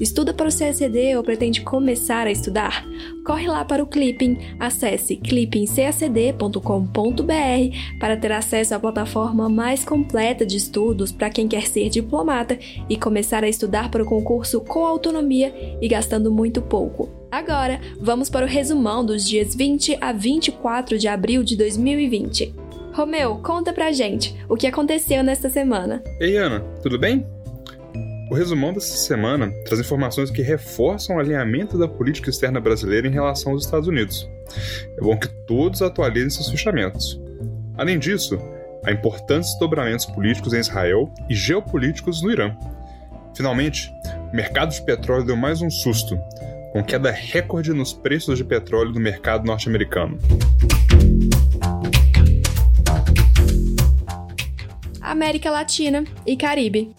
Estuda para o CACD ou pretende começar a estudar? Corre lá para o Clipping, acesse clippingcacd.com.br para ter acesso à plataforma mais completa de estudos para quem quer ser diplomata e começar a estudar para o concurso com autonomia e gastando muito pouco. Agora, vamos para o resumão dos dias 20 a 24 de abril de 2020. Romeu, conta pra gente o que aconteceu nesta semana. Ei, Ana, tudo bem? O resumão dessa semana traz informações que reforçam o alinhamento da política externa brasileira em relação aos Estados Unidos. É bom que todos atualizem seus fechamentos. Além disso, a importantes desdobramentos políticos em Israel e geopolíticos no Irã. Finalmente, o mercado de petróleo deu mais um susto, com queda recorde nos preços de petróleo no mercado norte-americano. América Latina e Caribe.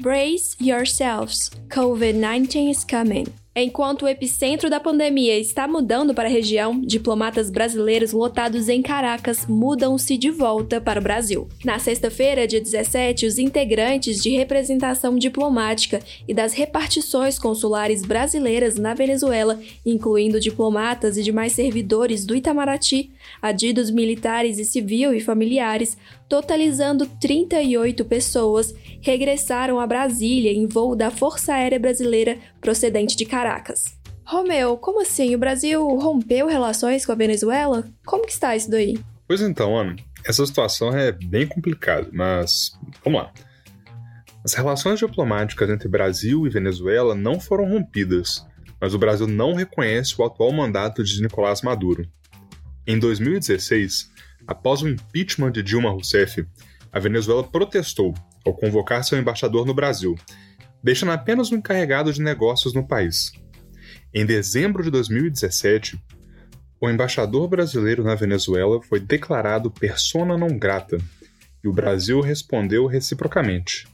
Brace yourselves, COVID-19 is coming. Enquanto o epicentro da pandemia está mudando para a região, diplomatas brasileiros lotados em Caracas mudam-se de volta para o Brasil. Na sexta-feira, dia 17, os integrantes de representação diplomática e das repartições consulares brasileiras na Venezuela, incluindo diplomatas e demais servidores do Itamaraty, adidos militares e civil e familiares, totalizando 38 pessoas, regressaram a Brasília em voo da Força Aérea Brasileira procedente de Caracas. Romeu, como assim? O Brasil rompeu relações com a Venezuela? Como que está isso daí? Pois então, Ana, essa situação é bem complicada, mas vamos lá. As relações diplomáticas entre Brasil e Venezuela não foram rompidas, mas o Brasil não reconhece o atual mandato de Nicolás Maduro. Em 2016, Após o impeachment de Dilma Rousseff, a Venezuela protestou ao convocar seu embaixador no Brasil, deixando apenas um encarregado de negócios no país. Em dezembro de 2017, o embaixador brasileiro na Venezuela foi declarado persona non grata e o Brasil respondeu reciprocamente,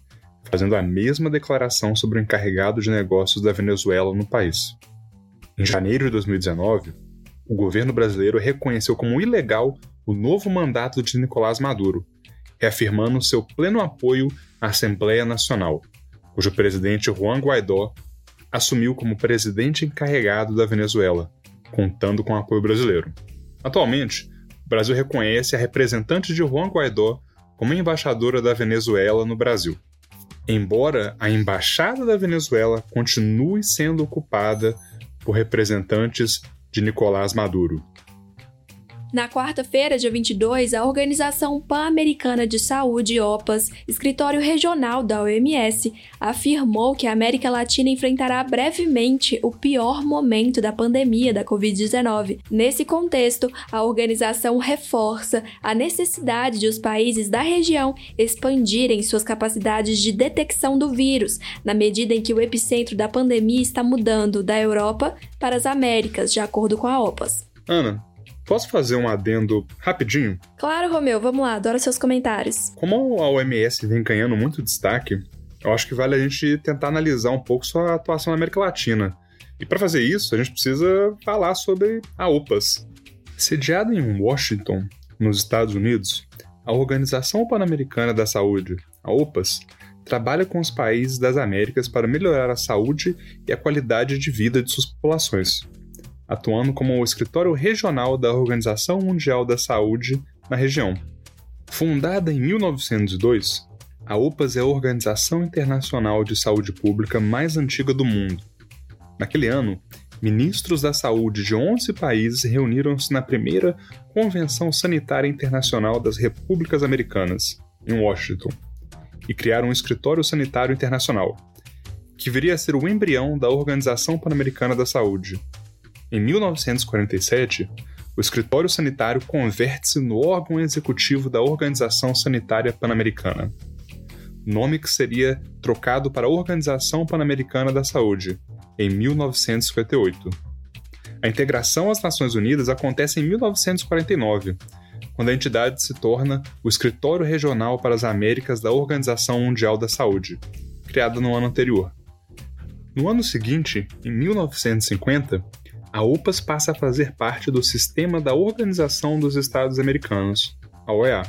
fazendo a mesma declaração sobre o encarregado de negócios da Venezuela no país. Em janeiro de 2019, o governo brasileiro reconheceu como ilegal o novo mandato de Nicolás Maduro, reafirmando seu pleno apoio à Assembleia Nacional, cujo presidente Juan Guaidó assumiu como presidente encarregado da Venezuela, contando com apoio brasileiro. Atualmente, o Brasil reconhece a representante de Juan Guaidó como embaixadora da Venezuela no Brasil. Embora a embaixada da Venezuela continue sendo ocupada por representantes de Nicolás Maduro. Na quarta-feira, dia 22, a Organização Pan-Americana de Saúde, OPAS, escritório regional da OMS, afirmou que a América Latina enfrentará brevemente o pior momento da pandemia da Covid-19. Nesse contexto, a organização reforça a necessidade de os países da região expandirem suas capacidades de detecção do vírus, na medida em que o epicentro da pandemia está mudando da Europa para as Américas, de acordo com a OPAS. Ana, Posso fazer um adendo rapidinho? Claro, Romeu, vamos lá, adoro seus comentários. Como a OMS vem ganhando muito destaque, eu acho que vale a gente tentar analisar um pouco sua atuação na América Latina. E para fazer isso, a gente precisa falar sobre a OPAS. Sediada em Washington, nos Estados Unidos, a Organização Pan-Americana da Saúde, a OPAS, trabalha com os países das Américas para melhorar a saúde e a qualidade de vida de suas populações atuando como o escritório regional da Organização Mundial da Saúde na região. Fundada em 1902, a OPAS é a organização internacional de saúde pública mais antiga do mundo. Naquele ano, ministros da saúde de 11 países reuniram-se na primeira Convenção Sanitária Internacional das Repúblicas Americanas, em Washington, e criaram um escritório sanitário internacional, que viria a ser o embrião da Organização Pan-Americana da Saúde, em 1947, o Escritório Sanitário converte-se no órgão executivo da Organização Sanitária Pan-Americana, nome que seria trocado para Organização Pan-Americana da Saúde, em 1958. A integração às Nações Unidas acontece em 1949, quando a entidade se torna o Escritório Regional para as Américas da Organização Mundial da Saúde, criada no ano anterior. No ano seguinte, em 1950, a OPAS passa a fazer parte do sistema da Organização dos Estados Americanos, a OEA.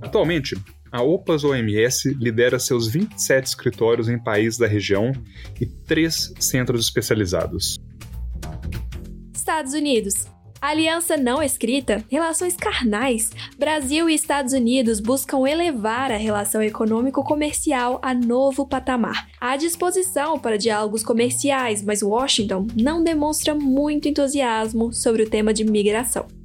Atualmente, a OPAS OMS lidera seus 27 escritórios em países da região e três centros especializados. Estados Unidos. Aliança não escrita, relações carnais. Brasil e Estados Unidos buscam elevar a relação econômico-comercial a novo patamar. Há disposição para diálogos comerciais, mas Washington não demonstra muito entusiasmo sobre o tema de migração.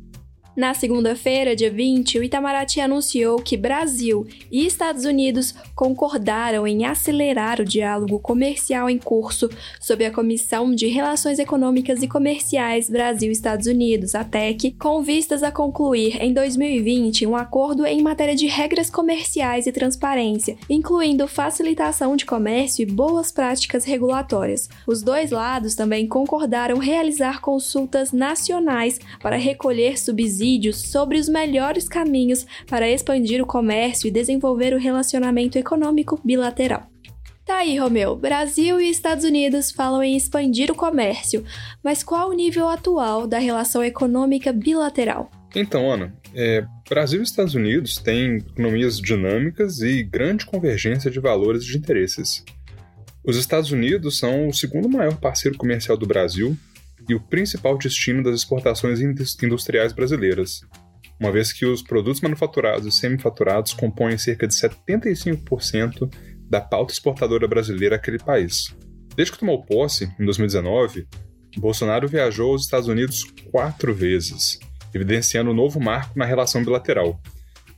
Na segunda-feira, dia 20, o Itamaraty anunciou que Brasil e Estados Unidos concordaram em acelerar o diálogo comercial em curso sob a Comissão de Relações Econômicas e Comerciais Brasil-Estados Unidos, a TEC, com vistas a concluir em 2020 um acordo em matéria de regras comerciais e transparência, incluindo facilitação de comércio e boas práticas regulatórias. Os dois lados também concordaram realizar consultas nacionais para recolher subsídios vídeos sobre os melhores caminhos para expandir o comércio e desenvolver o relacionamento econômico bilateral. Tá aí, Romeu. Brasil e Estados Unidos falam em expandir o comércio, mas qual o nível atual da relação econômica bilateral? Então, Ana, é, Brasil e Estados Unidos têm economias dinâmicas e grande convergência de valores e de interesses. Os Estados Unidos são o segundo maior parceiro comercial do Brasil e o principal destino das exportações industriais brasileiras, uma vez que os produtos manufaturados e semifaturados compõem cerca de 75% da pauta exportadora brasileira àquele país. Desde que tomou posse, em 2019, Bolsonaro viajou aos Estados Unidos quatro vezes, evidenciando um novo marco na relação bilateral,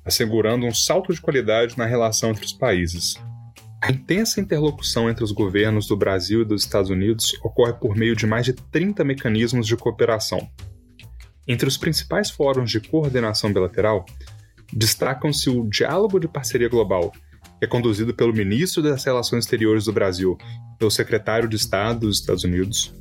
assegurando um salto de qualidade na relação entre os países. A intensa interlocução entre os governos do Brasil e dos Estados Unidos ocorre por meio de mais de 30 mecanismos de cooperação. Entre os principais fóruns de coordenação bilateral, destacam-se o Diálogo de Parceria Global, que é conduzido pelo ministro das Relações Exteriores do Brasil e pelo secretário de Estado dos Estados Unidos,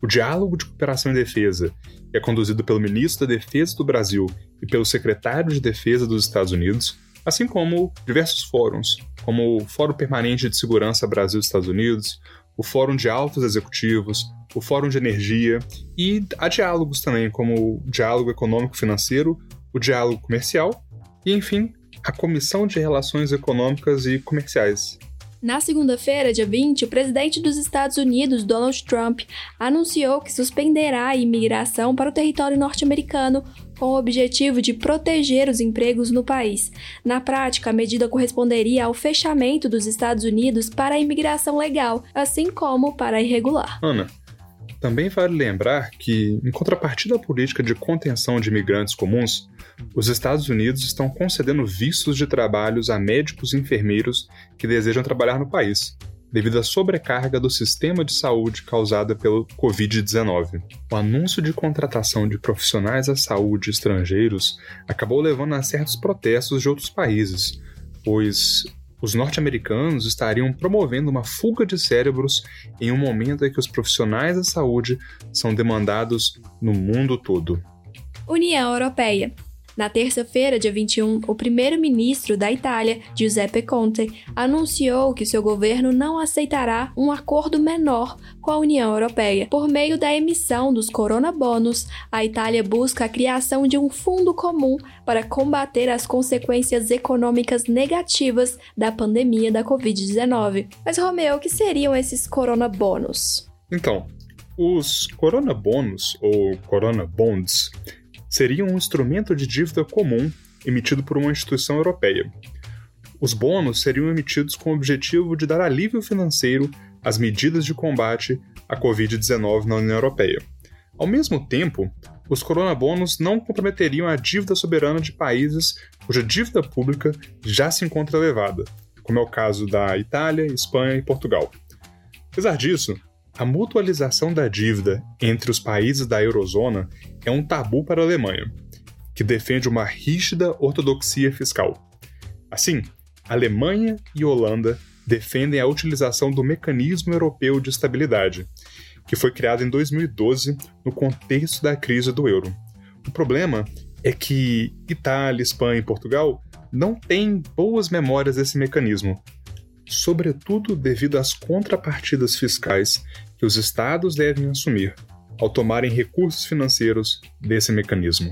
o Diálogo de Cooperação e Defesa, que é conduzido pelo ministro da Defesa do Brasil e pelo secretário de Defesa dos Estados Unidos, assim como diversos fóruns, como o Fórum Permanente de Segurança Brasil-Estados Unidos, o Fórum de Altos Executivos, o Fórum de Energia e há diálogos também, como o Diálogo Econômico-Financeiro, o Diálogo Comercial e, enfim, a Comissão de Relações Econômicas e Comerciais, na segunda-feira, dia 20, o presidente dos Estados Unidos, Donald Trump, anunciou que suspenderá a imigração para o território norte-americano com o objetivo de proteger os empregos no país. Na prática, a medida corresponderia ao fechamento dos Estados Unidos para a imigração legal, assim como para a irregular. Ana, também vale lembrar que, em contrapartida à política de contenção de imigrantes comuns, os Estados Unidos estão concedendo vistos de trabalhos a médicos e enfermeiros que desejam trabalhar no país, devido à sobrecarga do sistema de saúde causada pelo Covid-19. O anúncio de contratação de profissionais da saúde estrangeiros acabou levando a certos protestos de outros países, pois os norte-americanos estariam promovendo uma fuga de cérebros em um momento em que os profissionais da saúde são demandados no mundo todo. União Europeia. Na terça-feira, dia 21, o primeiro-ministro da Itália, Giuseppe Conte, anunciou que seu governo não aceitará um acordo menor com a União Europeia. Por meio da emissão dos coronabônus, a Itália busca a criação de um fundo comum para combater as consequências econômicas negativas da pandemia da Covid-19. Mas, Romeu, o que seriam esses coronabônus? Então, os coronabônus ou coronabonds seria um instrumento de dívida comum emitido por uma instituição europeia. Os bônus seriam emitidos com o objetivo de dar alívio financeiro às medidas de combate à Covid-19 na União Europeia. Ao mesmo tempo, os coronabônus não comprometeriam a dívida soberana de países cuja dívida pública já se encontra elevada, como é o caso da Itália, Espanha e Portugal. Apesar disso, a mutualização da dívida entre os países da eurozona é um tabu para a Alemanha, que defende uma rígida ortodoxia fiscal. Assim, Alemanha e Holanda defendem a utilização do Mecanismo Europeu de Estabilidade, que foi criado em 2012 no contexto da crise do euro. O problema é que Itália, Espanha e Portugal não têm boas memórias desse mecanismo, sobretudo devido às contrapartidas fiscais que os estados devem assumir ao tomarem recursos financeiros desse mecanismo.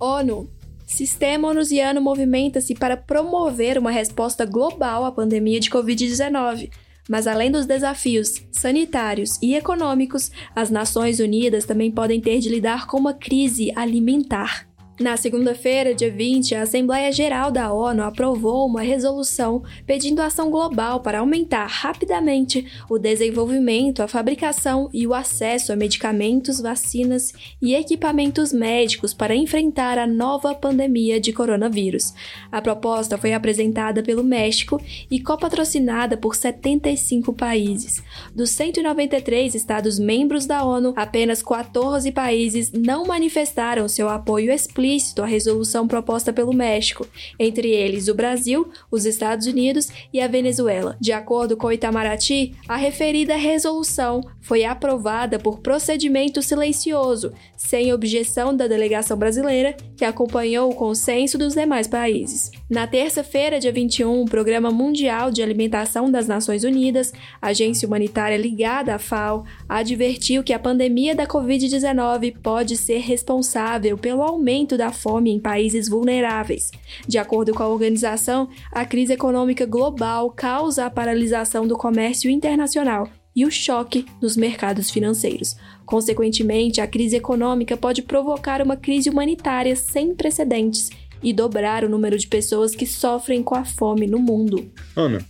ONU. Sistema onusiano movimenta-se para promover uma resposta global à pandemia de Covid-19. Mas além dos desafios sanitários e econômicos, as Nações Unidas também podem ter de lidar com uma crise alimentar. Na segunda-feira, dia 20, a Assembleia Geral da ONU aprovou uma resolução pedindo ação global para aumentar rapidamente o desenvolvimento, a fabricação e o acesso a medicamentos, vacinas e equipamentos médicos para enfrentar a nova pandemia de coronavírus. A proposta foi apresentada pelo México e copatrocinada por 75 países. Dos 193 Estados-membros da ONU, apenas 14 países não manifestaram seu apoio explícito a resolução proposta pelo México, entre eles o Brasil, os Estados Unidos e a Venezuela. De acordo com Itamaraty, a referida resolução foi aprovada por procedimento silencioso, sem objeção da delegação brasileira, que acompanhou o consenso dos demais países. Na terça-feira, dia 21, o Programa Mundial de Alimentação das Nações Unidas, agência humanitária ligada à FAO, advertiu que a pandemia da Covid-19 pode ser responsável pelo aumento da fome em países vulneráveis. De acordo com a organização, a crise econômica global causa a paralisação do comércio internacional e o choque nos mercados financeiros. Consequentemente, a crise econômica pode provocar uma crise humanitária sem precedentes e dobrar o número de pessoas que sofrem com a fome no mundo. Ana,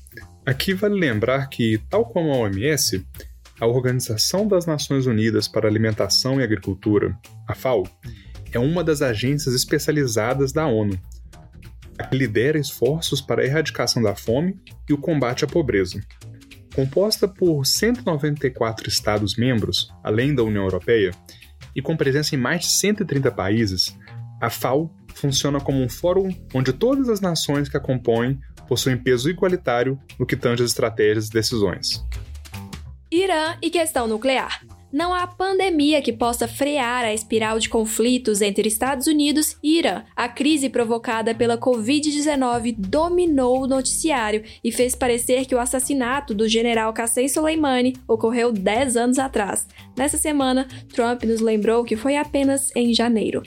aqui vale lembrar que, tal como a OMS, a Organização das Nações Unidas para Alimentação e Agricultura, a FAO, é uma das agências especializadas da ONU, que lidera esforços para a erradicação da fome e o combate à pobreza. Composta por 194 Estados-membros, além da União Europeia, e com presença em mais de 130 países, a FAO funciona como um fórum onde todas as nações que a compõem possuem peso igualitário no que tange as estratégias e decisões. Irã e questão nuclear. Não há pandemia que possa frear a espiral de conflitos entre Estados Unidos e Irã. A crise provocada pela Covid-19 dominou o noticiário e fez parecer que o assassinato do general Qassem Soleimani ocorreu 10 anos atrás. Nessa semana, Trump nos lembrou que foi apenas em janeiro.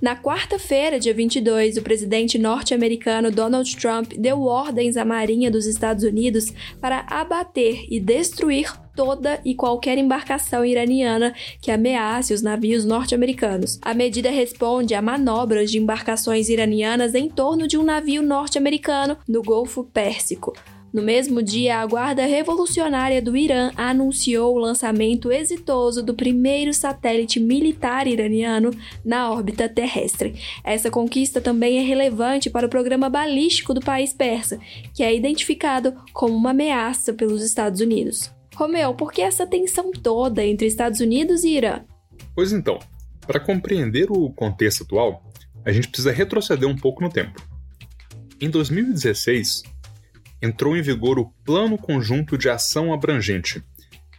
Na quarta-feira, dia 22, o presidente norte-americano Donald Trump deu ordens à Marinha dos Estados Unidos para abater e destruir toda e qualquer embarcação iraniana que ameace os navios norte-americanos. A medida responde a manobras de embarcações iranianas em torno de um navio norte-americano no Golfo Pérsico. No mesmo dia, a Guarda Revolucionária do Irã anunciou o lançamento exitoso do primeiro satélite militar iraniano na órbita terrestre. Essa conquista também é relevante para o programa balístico do país persa, que é identificado como uma ameaça pelos Estados Unidos. Romeu, por que essa tensão toda entre Estados Unidos e Irã? Pois então, para compreender o contexto atual, a gente precisa retroceder um pouco no tempo. Em 2016, entrou em vigor o Plano Conjunto de Ação Abrangente,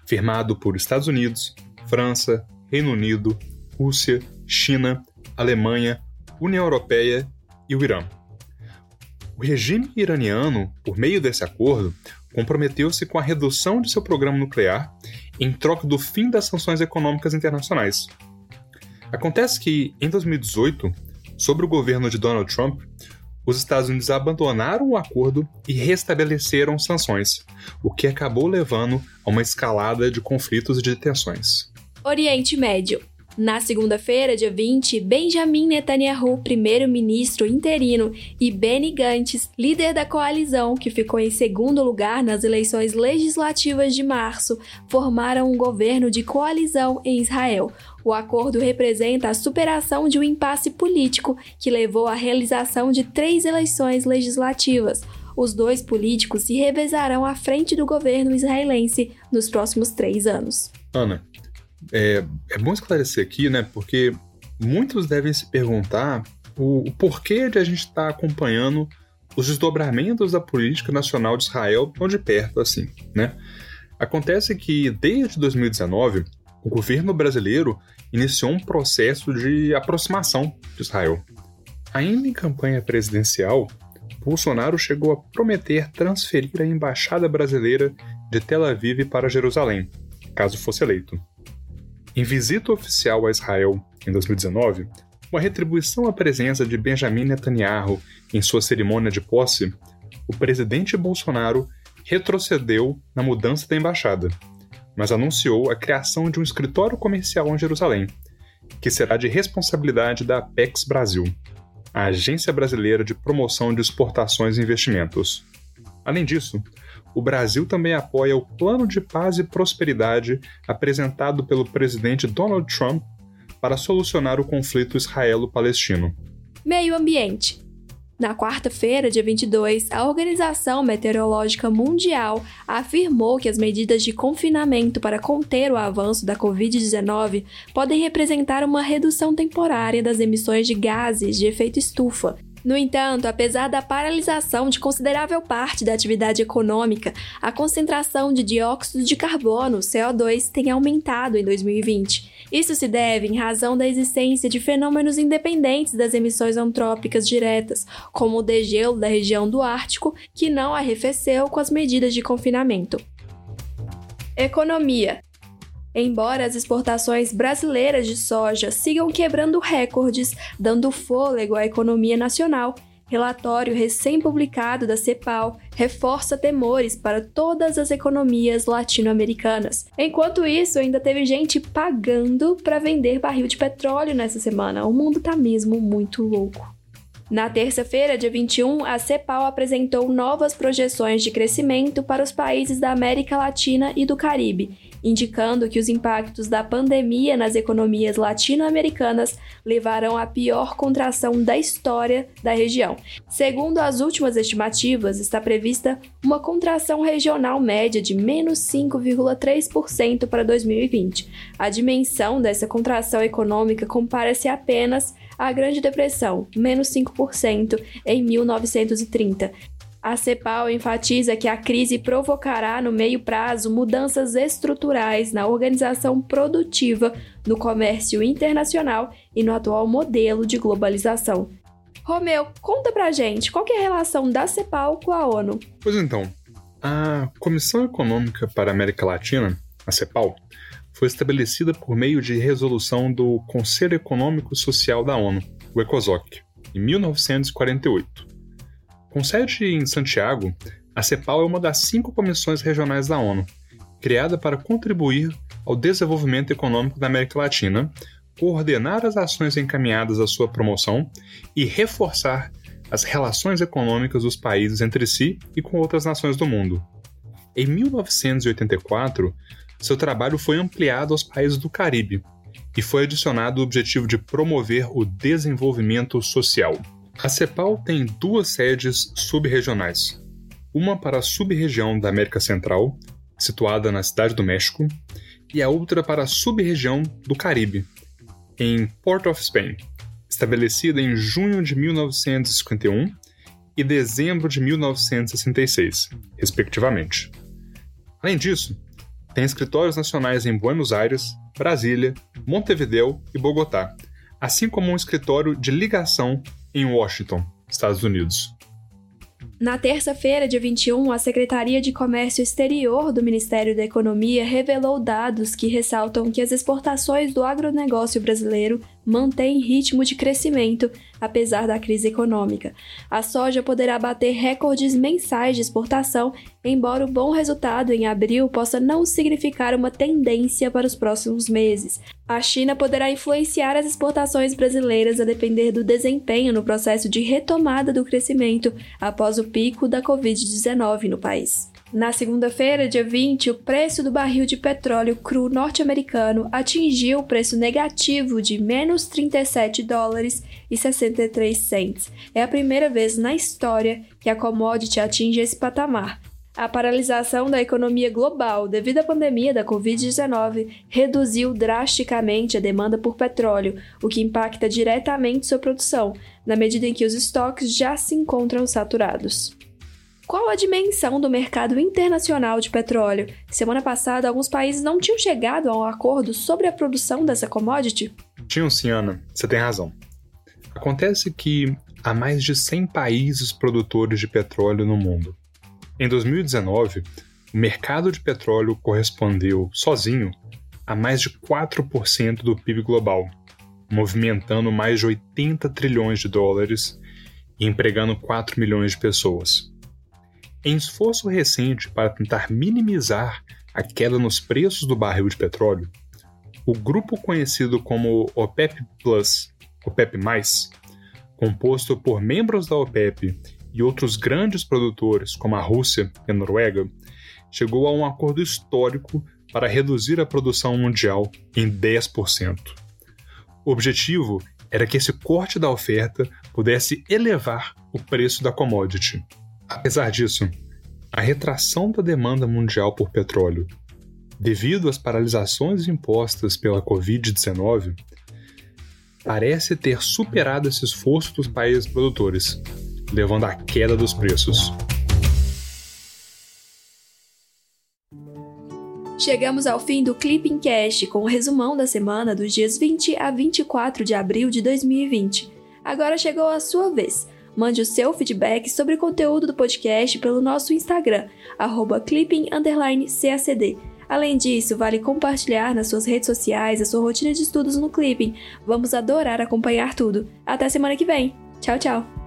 firmado por Estados Unidos, França, Reino Unido, Rússia, China, Alemanha, União Europeia e o Irã. O regime iraniano, por meio desse acordo, comprometeu-se com a redução de seu programa nuclear em troca do fim das sanções econômicas internacionais. Acontece que, em 2018, sob o governo de Donald Trump, os Estados Unidos abandonaram o acordo e restabeleceram sanções, o que acabou levando a uma escalada de conflitos e de tensões. Oriente Médio. Na segunda-feira, dia 20, Benjamin Netanyahu, primeiro-ministro interino, e Benny Gantz, líder da coalizão que ficou em segundo lugar nas eleições legislativas de março, formaram um governo de coalizão em Israel. O acordo representa a superação de um impasse político que levou à realização de três eleições legislativas. Os dois políticos se revezarão à frente do governo israelense nos próximos três anos. Ana, é, é bom esclarecer aqui, né? Porque muitos devem se perguntar o, o porquê de a gente estar tá acompanhando os desdobramentos da política nacional de Israel tão de perto assim, né? Acontece que desde 2019 o governo brasileiro iniciou um processo de aproximação de Israel. Ainda em campanha presidencial, Bolsonaro chegou a prometer transferir a embaixada brasileira de Tel Aviv para Jerusalém, caso fosse eleito. Em visita oficial a Israel em 2019, uma retribuição à presença de Benjamin Netanyahu em sua cerimônia de posse, o presidente Bolsonaro retrocedeu na mudança da embaixada, mas anunciou a criação de um escritório comercial em Jerusalém, que será de responsabilidade da Apex Brasil, a Agência Brasileira de Promoção de Exportações e Investimentos. Além disso, o Brasil também apoia o Plano de Paz e Prosperidade apresentado pelo presidente Donald Trump para solucionar o conflito israelo-palestino. Meio Ambiente. Na quarta-feira, dia 22, a Organização Meteorológica Mundial afirmou que as medidas de confinamento para conter o avanço da Covid-19 podem representar uma redução temporária das emissões de gases de efeito estufa no entanto, apesar da paralisação de considerável parte da atividade econômica, a concentração de dióxido de carbono, CO2, tem aumentado em 2020. Isso se deve em razão da existência de fenômenos independentes das emissões antrópicas diretas, como o degelo da região do Ártico, que não arrefeceu com as medidas de confinamento. Economia. Embora as exportações brasileiras de soja sigam quebrando recordes, dando fôlego à economia nacional, relatório recém-publicado da CEPAL reforça temores para todas as economias latino-americanas. Enquanto isso, ainda teve gente pagando para vender barril de petróleo nessa semana. O mundo tá mesmo muito louco. Na terça-feira, dia 21, a CEPAL apresentou novas projeções de crescimento para os países da América Latina e do Caribe indicando que os impactos da pandemia nas economias latino-americanas levarão à pior contração da história da região. Segundo as últimas estimativas, está prevista uma contração regional média de menos 5,3% para 2020. A dimensão dessa contração econômica compara-se apenas à Grande Depressão, menos 5% em 1930 a CEPAL enfatiza que a crise provocará no meio prazo mudanças estruturais na organização produtiva, no comércio internacional e no atual modelo de globalização. Romeu, conta pra gente qual é a relação da CEPAL com a ONU. Pois então, a Comissão Econômica para a América Latina, a CEPAL, foi estabelecida por meio de resolução do Conselho Econômico e Social da ONU, o ECOSOC, em 1948. Com sede em Santiago, a CEPAL é uma das cinco comissões regionais da ONU, criada para contribuir ao desenvolvimento econômico da América Latina, coordenar as ações encaminhadas à sua promoção e reforçar as relações econômicas dos países entre si e com outras nações do mundo. Em 1984, seu trabalho foi ampliado aos países do Caribe e foi adicionado o objetivo de promover o desenvolvimento social. A CEPAL tem duas sedes subregionais. Uma para a sub-região da América Central, situada na Cidade do México, e a outra para a sub-região do Caribe, em Port of Spain, estabelecida em junho de 1951 e dezembro de 1966, respectivamente. Além disso, tem escritórios nacionais em Buenos Aires, Brasília, Montevideo e Bogotá, assim como um escritório de ligação em Washington, Estados Unidos. Na terça-feira, dia 21, a Secretaria de Comércio Exterior do Ministério da Economia revelou dados que ressaltam que as exportações do agronegócio brasileiro mantêm ritmo de crescimento apesar da crise econômica. A soja poderá bater recordes mensais de exportação, embora o bom resultado em abril possa não significar uma tendência para os próximos meses. A China poderá influenciar as exportações brasileiras a depender do desempenho no processo de retomada do crescimento após o pico da Covid-19 no país. Na segunda-feira, dia 20, o preço do barril de petróleo cru norte-americano atingiu o preço negativo de menos 37 dólares e 63 cents. É a primeira vez na história que a commodity atinge esse patamar. A paralisação da economia global devido à pandemia da Covid-19 reduziu drasticamente a demanda por petróleo, o que impacta diretamente sua produção, na medida em que os estoques já se encontram saturados. Qual a dimensão do mercado internacional de petróleo? Semana passada, alguns países não tinham chegado a um acordo sobre a produção dessa commodity? Tinham sim, Ana. Você tem razão. Acontece que há mais de 100 países produtores de petróleo no mundo. Em 2019, o mercado de petróleo correspondeu, sozinho, a mais de 4% do PIB global, movimentando mais de 80 trilhões de dólares e empregando 4 milhões de pessoas. Em esforço recente para tentar minimizar a queda nos preços do barril de petróleo, o grupo conhecido como OPEP Plus, OPEP+, composto por membros da OPEP e outros grandes produtores como a Rússia e a Noruega, chegou a um acordo histórico para reduzir a produção mundial em 10%. O objetivo era que esse corte da oferta pudesse elevar o preço da commodity. Apesar disso, a retração da demanda mundial por petróleo, devido às paralisações impostas pela Covid-19, parece ter superado esse esforço dos países produtores, levando à queda dos preços. Chegamos ao fim do Clipping Cast com o resumão da semana dos dias 20 a 24 de abril de 2020. Agora chegou a sua vez. Mande o seu feedback sobre o conteúdo do podcast pelo nosso Instagram, clipping_cacd. Além disso, vale compartilhar nas suas redes sociais a sua rotina de estudos no Clipping. Vamos adorar acompanhar tudo. Até semana que vem. Tchau, tchau!